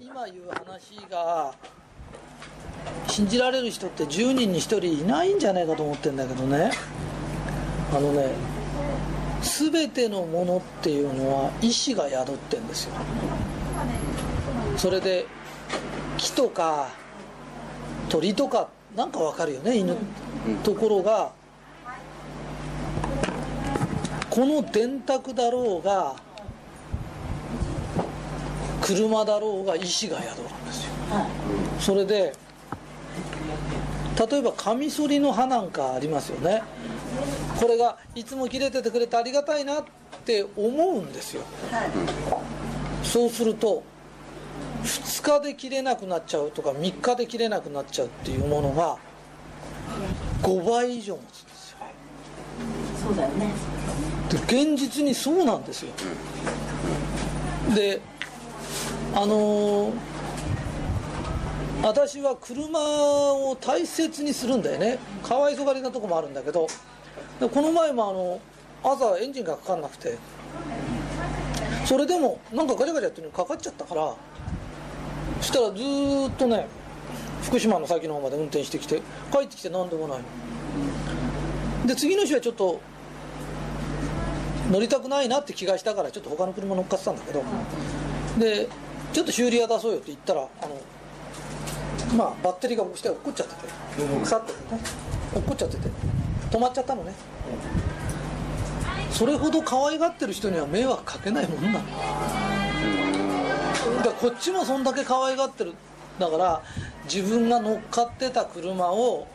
今言う話が信じられる人って10人に1人いないんじゃないかと思ってんだけどね。あのね全てのものっていうのは意志が宿ってんですよ。それで木とか鳥とかなんかわかるよね犬。ところがこの電卓だろうが車だろうが意志が宿るんですよ。それで例えばカミソリの刃なんかありますよね。これがいつも切れててくれてありがたいなって思うんですよ。そうすると2日で切れなくなっちゃうとか3日で切れなくなっちゃうっていうものが5倍以上持つんですよ。そうだよね。で現実にそうなんですよ。であのー私は車を大切にするんだよね。かわいそがりなとこもあるんだけど。この前もあの朝エンジンがかかんなくて。それでもなんかガチャガチャっていうのにかかっちゃったから。そしたらずっとね福島の先の方まで運転してきて帰ってきて何でもないで次の日はちょっと乗りたくないなって気がしたからちょっと他の車乗っかってたんだけど。でちょっと修理屋出そうよって言ったらあのまあバッテリーが下に落っこっちゃってて腐っててね落っこっちゃってて止まっちゃったのね。それほど可愛がってる人には迷惑かけないもんなの。だこっちもそんだけ可愛がってる。だから自分が乗っかってた車を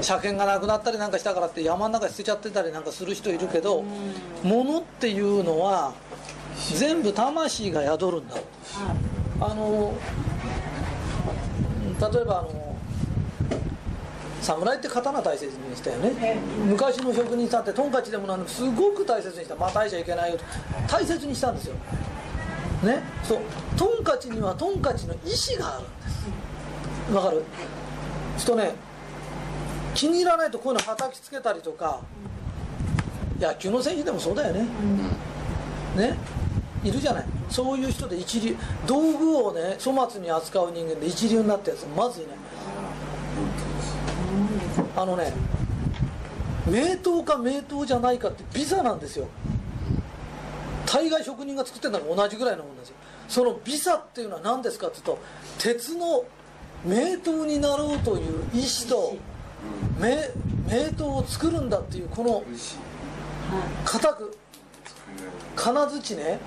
車検がなくなったりなんかしたからって山の中に捨てちゃってたりなんかする人いるけど物っていうのは全部魂が宿るんだあの例えばあの侍って刀大切にしたよね。昔の職人さんってトンカチでもなんでもすごく大切にした。またいちゃいけないよと。大切にしたんですよ。ね？そう。トンカチにはトンカチの意志があるんです。わかる？するとね気に入らないとこういうの叩きつけたりとか野球の選手でもそうだよね、ね？いるじゃない。そういう人で一流。道具をね粗末に扱う人間で一流になったやつまずいない。あのね名刀か名刀じゃないかってビザなんですよ。大概職人が作ってるのが同じぐらいのもんですよそのビザっていうのは何ですかっていうと鉄の名刀になろうという意志と名名刀を作るんだっていうこの固く金槌ね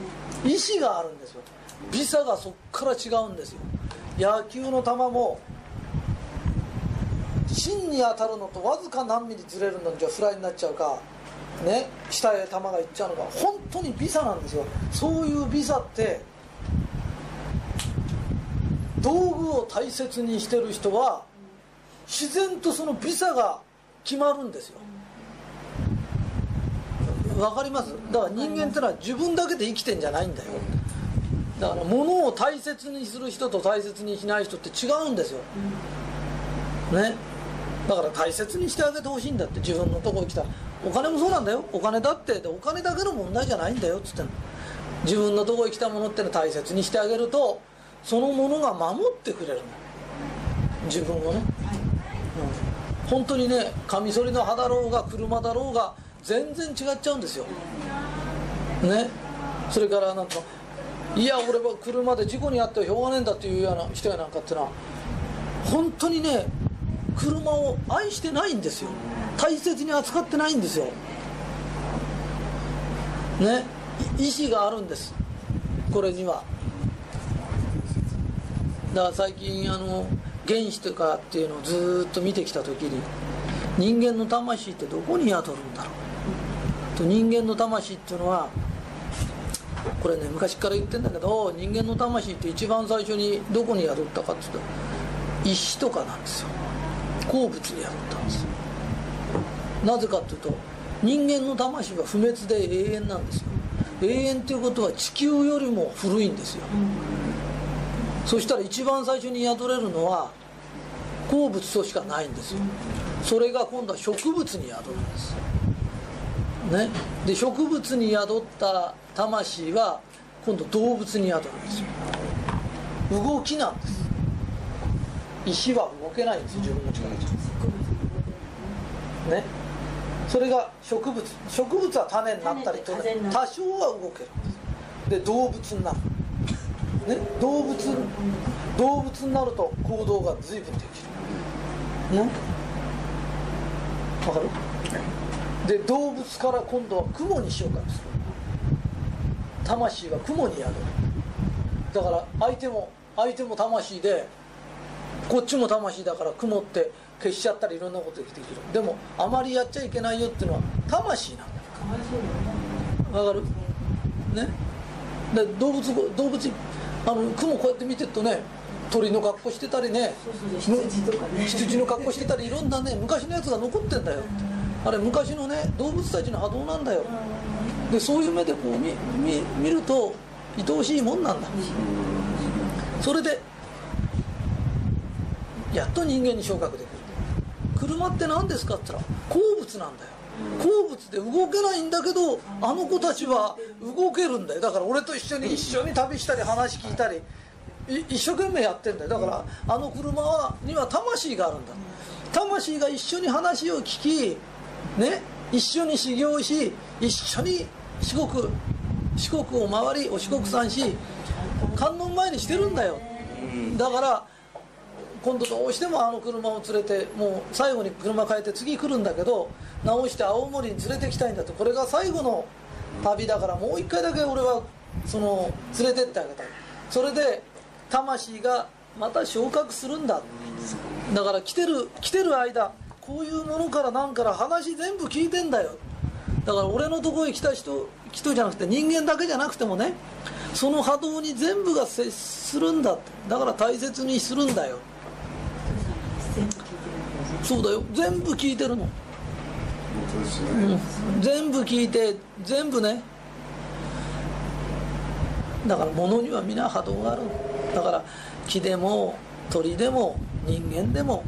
意志があるんですよ。ビザがそっから違うんですよ。野球の球も芯に当たるのとわずか何ミリずれるのじゃフライになっちゃうかね下へ球がいっちゃうのが本当にビザなんですよ。そういうビザって道具を大切にしてる人は自然とそのビザが決まるんですよ。わかります。だから人間ってのは自分だけで生きてんじゃないんだよ。だから物を大切にする人と大切にしない人って違うんですよ。ね。だから大切にしてあげてほしいんだって。自分のとこに来たお金もそうなんだよ。お金だって。でお金だけの問題じゃないんだよっつって自分のとこに来たものっての大切にしてあげるとそのものが守ってくれるの。自分をね、うん、本当にねカミソリの刃だろうが車だろうが全然違っちゃうんですよ。ね。それからなんかいや俺は車で事故に遭ってはしょうがねえんだっていうような人やなんかってのは本当にね車を愛してないんですよ。大切に扱ってないんですよ。ね。意志があるんです。これには。だから最近あの原子とかっていうのをずっと見てきた時に人間の魂ってどこに宿るんだろう。と人間の魂っていうのはこれね昔から言ってんだけど人間の魂って一番最初にどこに宿ったかっていうと石とかなんですよ。鉱物に宿ったんですよ。なぜかっていうと人間の魂は不滅で永遠なんですよ。永遠っていうことは地球よりも古いんですよ、そしたら一番最初に宿れるのは鉱物としかないんですよ。それが今度は植物に宿るんです。ね。で植物に宿った魂は今度動物に宿るんですよ。動きなんです。石は動けないんですよ自分の力じゃ。ね。それが植物。植物は種になったりと種になる。多少は動けるんです。で動物になる、ね、動物動物になると行動が随分できる。ね。わかる？で動物から今度は雲に昇格する。魂は雲に宿る。だから相手も相手も魂でこっちも魂だから雲って消しちゃったりいろんなことできる。でもあまりやっちゃいけないよっていうのは魂なんだかわいそうだよ。ねわかる？ね？で動物動物あの雲こうやって見てるとね鳥の格好してたりね羊とかね。羊の格好してたりいろんなね昔のやつが残ってんだよあれ昔のね動物たちの波動なんだよ。でそういう目でこう見見見ると愛おしいもんなんだ。それでやっと人間に昇格できる。車って何ですかって言ったら鉱物なんだよ。鉱物で動けないんだけどあの子たちは動けるんだよ。だから俺と一緒に一緒に旅したり話聞いたり一生懸命やってんだよ。だからあの車はには魂があるんだ。魂が一緒に話を聞きね一緒に修行し一緒に四国四国を回りお四国三し観音前にしてるんだよ。だから今度どうしてもあの車を連れてもう最後に車変えて次来るんだけど直して青森に連れてきたいんだと。これが最後の旅だからもう一回だけ俺はその連れてってあげたい。それで魂がまた昇格するんだ。だから来てる来てる間こういうものから何から話全部聞いてんだよ。だから俺のところへ来た人人じゃなくて人間だけじゃなくてもねその波動に全部が接するんだって。だから大切にするんだよ。そうだよ。全部聞いてるの、ね、うん、全部聞いて全部ね。だから物には皆波動がある。だから木でも鳥でも人間でも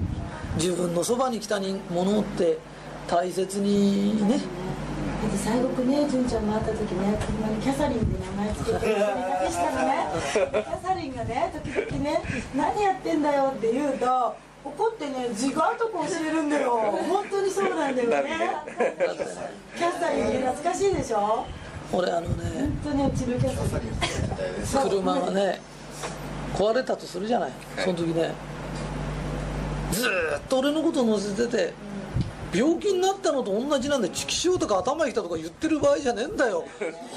自分のそばに来た人物って大切にね。だって最後ね純ちゃんも会った時ね車にキャサリンって名前つけてそれだけしたのねキャサリンがね時々ね「何やってんだよ」って言うと怒ってね自我とこ教えるんだよ。本当にそうなんだよね。キャサリンって懐かしいでしょ？俺あのね本当にうちのキャサリン。車がね壊れたとするじゃない。その時ねずーっと俺のこと乗せてて病気になったのと同じなんで畜生とか頭きたとか言ってる場合じゃねえんだよ。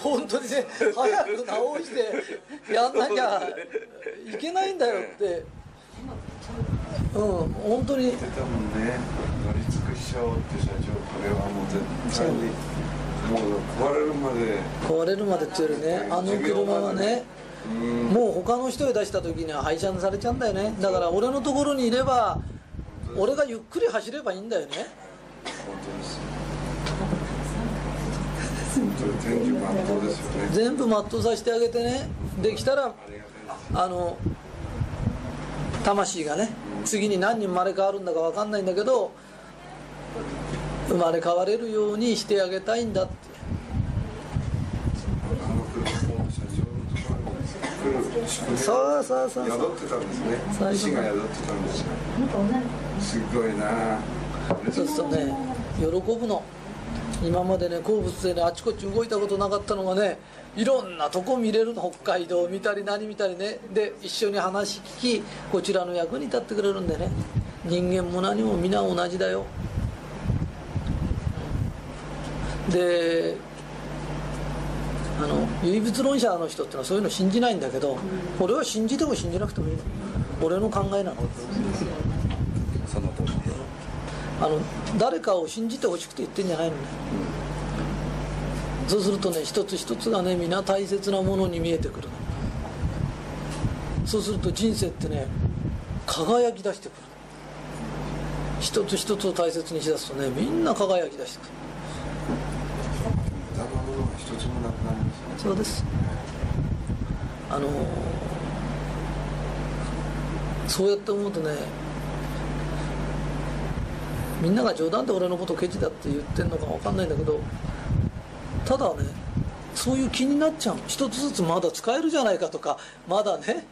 本当にね早く治してやんなきゃいけないんだよって。うん本当に。言ってたもんね。乗り尽くしちゃおうって社長これはもう絶対に。もう壊れるまで。壊れるまでっていうよりねあの車はねうん。もう他の人へ出した時には廃車にされちゃうんだよね。だから俺のところにいれば俺がゆっくり走ればいいんだよね。本当です本当に天寿万当ですよね全部全うさせてあげてねできたらあの魂がね次に何人生まれ変わるんだか分かんないんだけど生まれ変われるようにしてあげたいんだってそうそうそうそう宿ってたんですね最が宿ってたんですよすごいな。そうするとね。喜ぶの。今までね鉱物でねあちこち動いたことなかったのがねいろんなとこ見れるの。北海道見たり何見たりね。で一緒に話聞きこちらの役に立ってくれるんでね。人間も何も皆同じだよ。であの唯物論者の人ってのはそういうの信じないんだけど俺は信じても信じなくてもいいの。俺の考えなの。その通りですあの誰かを信じてほしくて言ってんじゃないのね、そうするとね一つ一つがね皆大切なものに見えてくる。のそうすると人生ってね輝き出してくる。一つ一つを大切にしだすとねみんな輝き出してくる。無駄なものが一つもなくなりますね。そうです。あのそうやって思うとねみんなが冗談で俺のことケチだって言ってんのかわかんないんだけどただねそういう気になっちゃう。一つずつまだ使えるじゃないかとかまだね。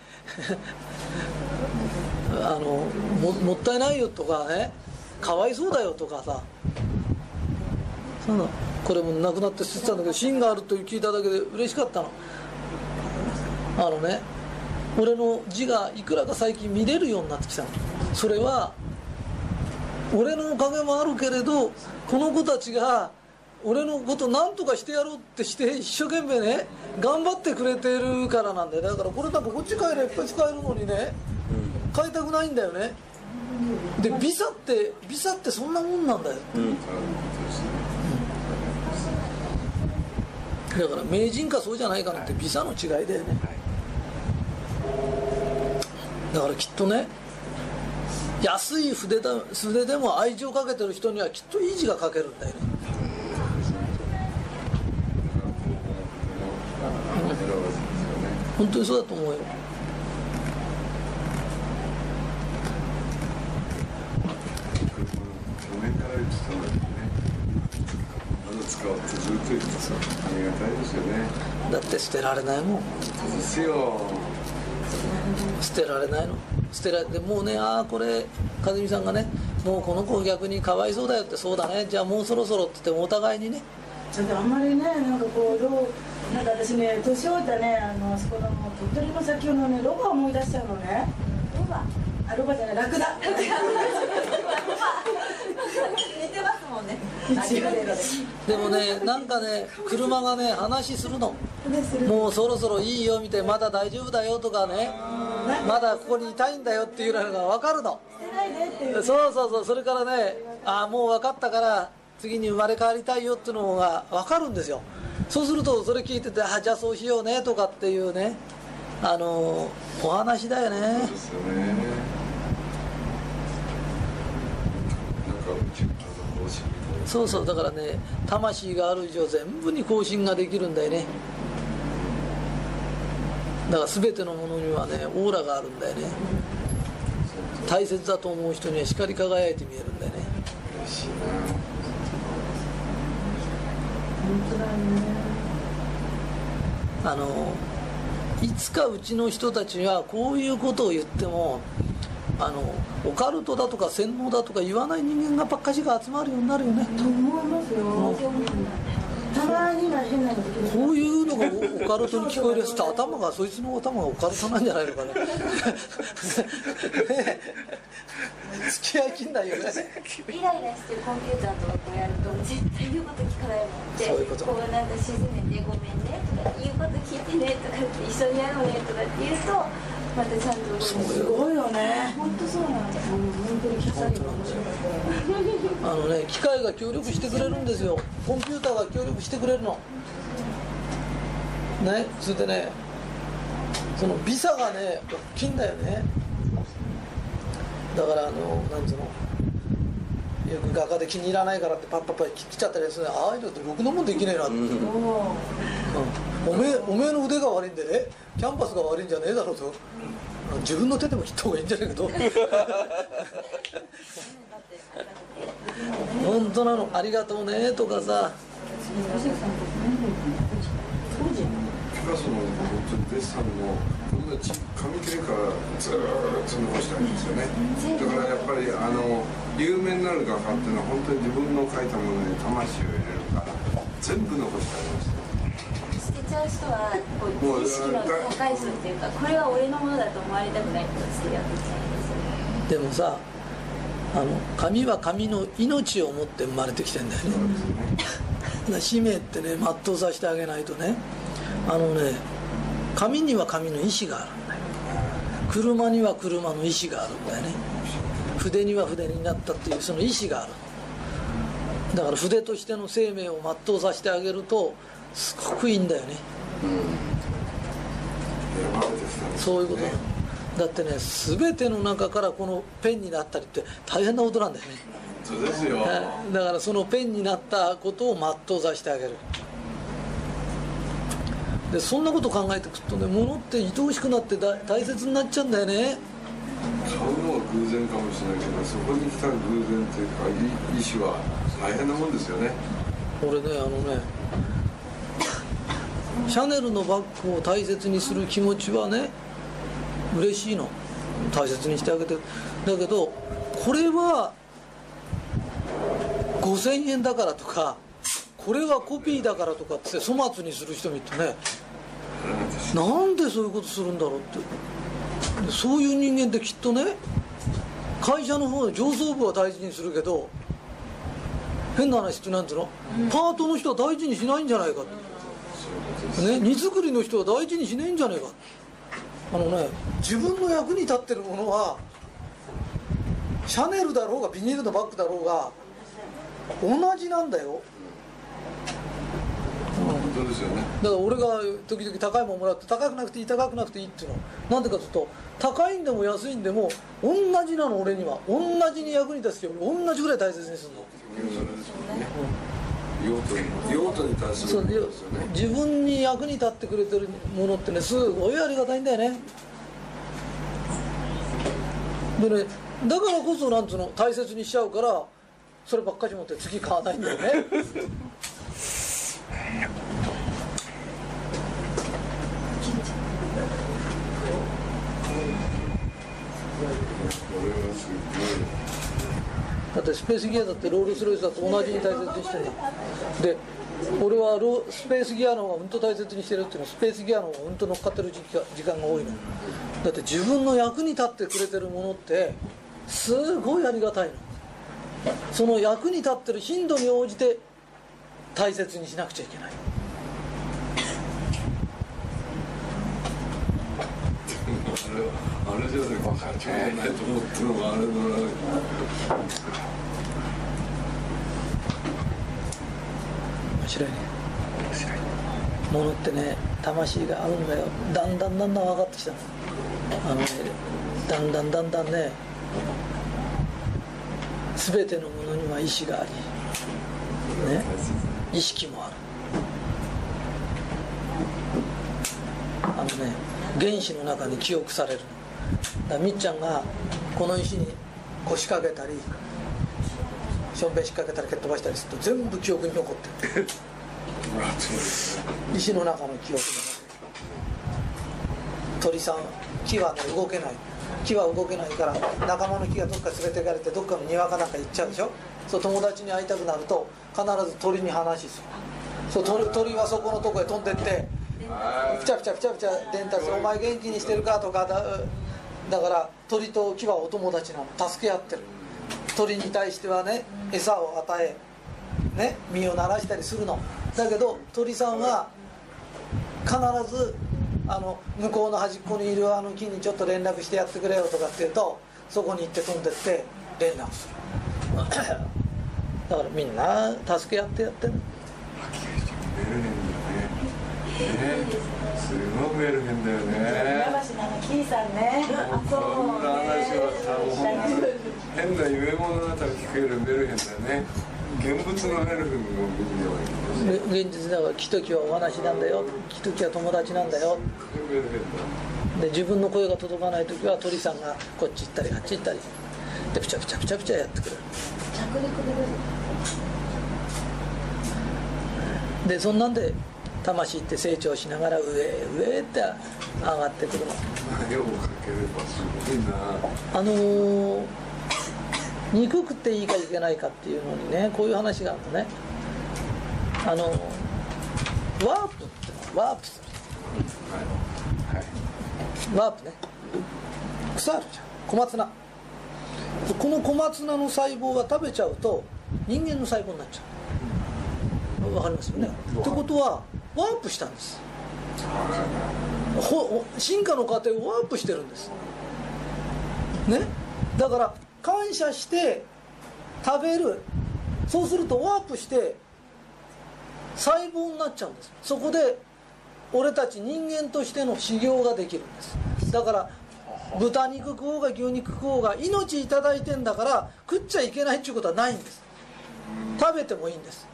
あのももったいないよとかね。かわいそうだよとかさ。そうなのこれもなくなって捨ててたんだけど芯があると聞いただけで嬉しかったの。あのね俺の字がいくらか最近見れるようになってきたの。それは俺のおかげもあるけれどこの子たちが俺のこと何とかしてやろうってして一生懸命ね頑張ってくれてるからなんだよ。だからこれなんかこっち帰ればいっぱい使えるのにね変えたくないんだよね。でビザってビザってそんなもんなんだよ。うんだから名人かそうじゃないかなってビザの違いだよね。だからきっとね安い筆だ筆でも愛情かけてる人にはきっといい字が書けるんだよね。本当にそうだと思うよ。ってずっと言ってさありがたいですよね。だって捨てられないもん。ですよ。捨てられないの捨てられてもうねああこれ和美さんがねもうこの子逆にかわいそうだよってそうだね。じゃあもうそろそろって言ってもお互いにね。ちょっとあんまりねなんかこうローなんか私ね年老いたねあのあそこの鳥取の先のねロバ思い出しちゃうのね。ロバ？あロバじゃないラクダ。似てますもんね。でもねなんかね車がね話するのもうそろそろいいよみたいなまだ大丈夫だよとかねまだここにいたいんだよっていうのが分かるの。そうそうそうそれからねああもう分かったから次に生まれ変わりたいよっていうのが分かるんですよ。そうするとそれ聞いててあじゃあそうしようねとかっていうねあのお話だよね。そうそうだからね魂がある以上全部に更新ができるんだよねだから全てのものにはねオーラがあるんだよね。大切だと思う人には光り輝いて見えるんだよね。あのいつかうちの人たちにはこういうことを言ってもあのオカルトだとか洗脳だとか言わない人間がばっかしが集まるようになるよね。と思いますよたまには変なこと聞いてこういうのがオカルトに聞こえるやつって頭がそいつの頭がオカルトなんじゃないのかな。付き合いきんないよね。イライラしてるコンピューターとかこうやると絶対言うこと聞かないもんってそういうこと。こうなんか沈めてごめんねとか言うこと聞いてねとかって一緒にやろうねとかって言うとまたちゃんとすごいよね本当そうなんです本当にキャサリンが面白かったよ。あのね機械が協力してくれるんですよ。コンピューターが協力してくれるの。ねそれでねそのビサがね大きいんだよね。だからあのなんつうの。よく画家で気に入らないからってパッパッパッ切っちゃったりするああいうのってろくなもんできねえなって、うん。もおめえおめえの腕が悪いんでねキャンパスが悪いんじゃねえだろうと。自分の手でも切った方がいいんじゃないかと。本当なのありがとうねとかさ。ピカソの本当にデッサンのこんなち紙切れからずーっと残してあるんですよね。だからやっぱりあの有名になる画家っていうのは本当に自分の描いたものに魂を入れるから全部残してありますちゃう人はこう意識の高い人っていうかこれは俺のものだと思われたくない人が捨てやってちゃうんですでもさあの神は神の命を持って生まれてきてんだよね。だから使命ってね全うさせてあげないとね。あのね神には神の意志があるんだよ。車には車の意志があるんだよね。筆には筆になったっていうその意志がある。だから筆としての生命を全うさせてあげるとすごくいいんだよね。選ばれてきたん。そういうことなの。だってね全ての中からこのペンになったりって大変なことなんだよね。そうですよ。はい。だからそのペンになったことを全うさせてあげる。でそんなこと考えてくるとね物って愛おしくなってだ大切になっちゃうんだよね。買うのは偶然かもしれないけどそこに来た偶然っていうかい意志は大変なもんですよね。俺ねあのねシャネルのバッグを大切にする気持ちはね嬉しいの。大切にしてあげて。だけどこれは5000円だからとかこれはコピーだからとかって粗末にする人もいてねなんでそういうことするんだろうって。そういう人間ってきっとね会社の方で上層部は大事にするけど変な話ってなんていうの、パートの人は大事にしないんじゃないかね荷造りの人は大事にしないんじゃないか。あのね自分の役に立ってるものはシャネルだろうがビニールのバッグだろうが同じなんだよ。本当ですよね。だから俺が時々高いもんもらって高くなくていい高くなくていいっていうの。なんでかというと高いんでも安いんでも同じなの俺には。同じに役に立つよ同じぐらい大切にするの。それですよね用途に用途に対すそうでるね。自分に役に立ってくれてるものってねすごいありがたいんだよね。でねだからこそなんつうの大切にしちゃうからそればっかり持って次買わないんだよね。これはすだってスペースギアだってロールスロイスだと同じに大切にしてるで俺はロスペースギアの方がうんと大切にしてるっていうのはスペースギアの方がうんと乗っかってる時間時間が多いの。だって自分の役に立ってくれてるものってすごいありがたいの。その役に立ってる頻度に応じて大切にしなくちゃいけない。あれじゃない。か間違い。ない。と思ってるのがあれだな面白い。ね面白い。ものってね魂があるんだよだんだんだんだん分かってきたあのねだんだんだんだんね全てのものには意志がありね意識もあるあのね原子の中に記憶されるのだみっちゃんがこの石に腰掛けたりしょんべん引っ掛けたり蹴っ飛ばしたりすると全部記憶に残ってる。石の中の記憶が残ってる。鳥さん木はね動けない。木は動けないから仲間の木がどっか連れてかれてどっかの庭かなんか行っちゃうでしょ。そう友達に会いたくなると必ず鳥に話する。そう鳥鳥はそこのとこへ飛んでってピチャピチャピチャピチャ伝達お前元気にしてるかとかだだから鳥と木はお友達なの。助け合ってる。鳥に対してはね餌を与えね身を鳴らしたりするの。だけど鳥さんは必ずあの向こうの端っこにいるあの木にちょっと連絡してやってくれよとかって言うとそこに行って飛んでって連絡する。だからみんな助け合ってやってるすごいメルヘンだよ船ねキーさんね。そんな話は変な夢物語聞けるメルヘンだよね。現物のメルヘン現実では木と木はお話なんだよ。木と木は友達なんだよ。で自分の声が届かない時は鳥さんがこっち行ったりあっち行ったり。でピチャピチャピチャピチャやってくれる。着陸ででそんなんで魂って成長しながら上へ上へって上がってくるの。絵を描ければすごいな。あのー憎くていいかいけないかっていうのにねこういう話があるのね。あのワープってワープ。ワープね。草あるじゃん。小松菜。この小松菜の細胞が食べちゃうと人間の細胞になっちゃう。わかりますよね。ってことはワープしたんです。進化の過程をワープしてるんです。ね？だから感謝して食べる。そうするとワープして細胞になっちゃうんです。そこで俺たち人間としての修行ができるんです。だから豚肉食おうが牛肉食おうが命いいてんだから食っちゃいけないっていうことはないんです。食べてもいいんです。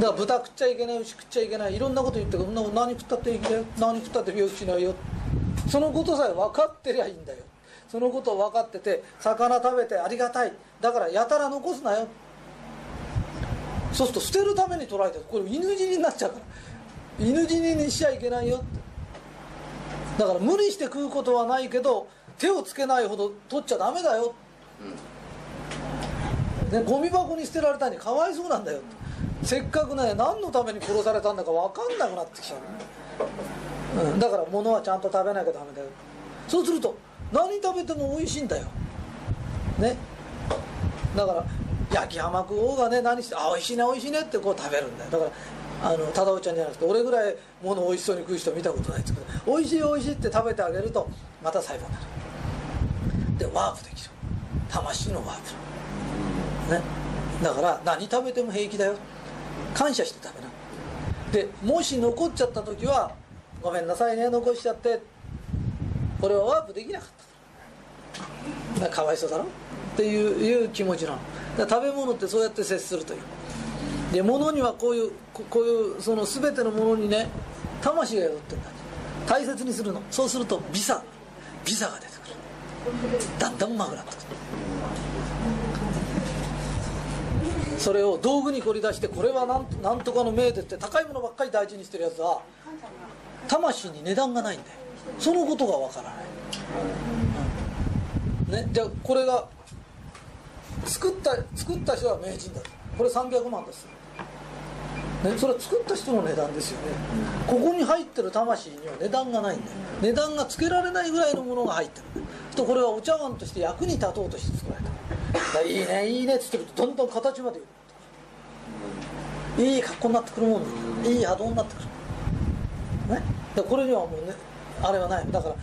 だから豚食っちゃいけない牛食っちゃいけないいろんなこと言ってそんな何食ったっていいんだよ。何食ったって病気しないよ。そのことさえ分かってりゃいいんだよ。そのことを分かってて魚食べてありがたい。だからやたら残すなよ。そうすると捨てるために捉えてる。これ犬死にになっちゃうから。犬死ににしちゃいけないよだから無理して食うことはないけど手をつけないほど取っちゃダメだよ、ね、ゴミ箱に捨てられたにかわいそうなんだよ。ってせっかくね何のために殺されたんだか分かんなくなってきちゃう、うん、だから物はちゃんと食べなきゃダメだよ。そうすると何食べても美味しいんだよ。ね。だから焼き浜食おうがね何してあ美味しいね美味しいねってこう食べるんだよ。だからあの忠夫ちゃんじゃなくて俺ぐらい物美味しそうに食う人見たことないですけど美味しい美味しいって食べてあげるとまた細胞になる。でワープできる。魂のワープ。ね。だから何食べても平気だよ。感謝して食べな。でもし残っちゃった時はごめんなさいね残しちゃってこれはワープできなかったかわいそうだろ？っていういう気持ちなの。食べ物ってそうやって接するという。で物にはこういうこういうその全てのものにね魂が宿ってるんだ大切にするの。そうするとビザビザが出てくる。だんだんうまくなってくる。それを道具に掘り出してこれはなんとかの命でって高いものばっかり大事にしてるやつは魂に値段がないんだよ。そのことがわからない、ね、じゃあこれが作った作った人は名人だこれ300万です、ね、それは作った人の値段ですよね。ここに入ってる魂には値段がないんだよ。値段がつけられないぐらいのものが入ってるとこれはお茶碗として役に立とうとして作られた。いいねいいねっつってるとどんどん形までいい格好になってくるもんいい波動になってくる。ね。でこれにはもうねあれはない。だから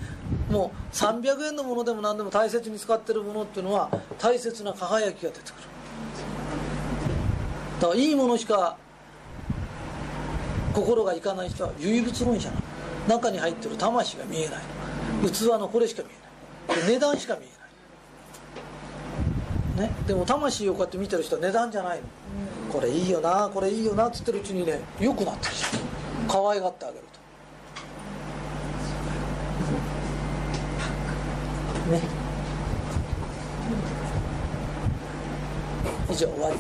もう300円のものでも何でも大切に使ってるものっていうのは大切な輝きが出てくる。だからいいものしか心がいかない人は唯物論者なの中に入ってる魂が見えない。器のこれしか見えない。で値段しか見えない。ね、でも魂をこうやって見てる人は値段じゃないの、これいいよなこれいいよなっつってるうちにね良くなってる。し可愛がってあげると。ね？以上終わり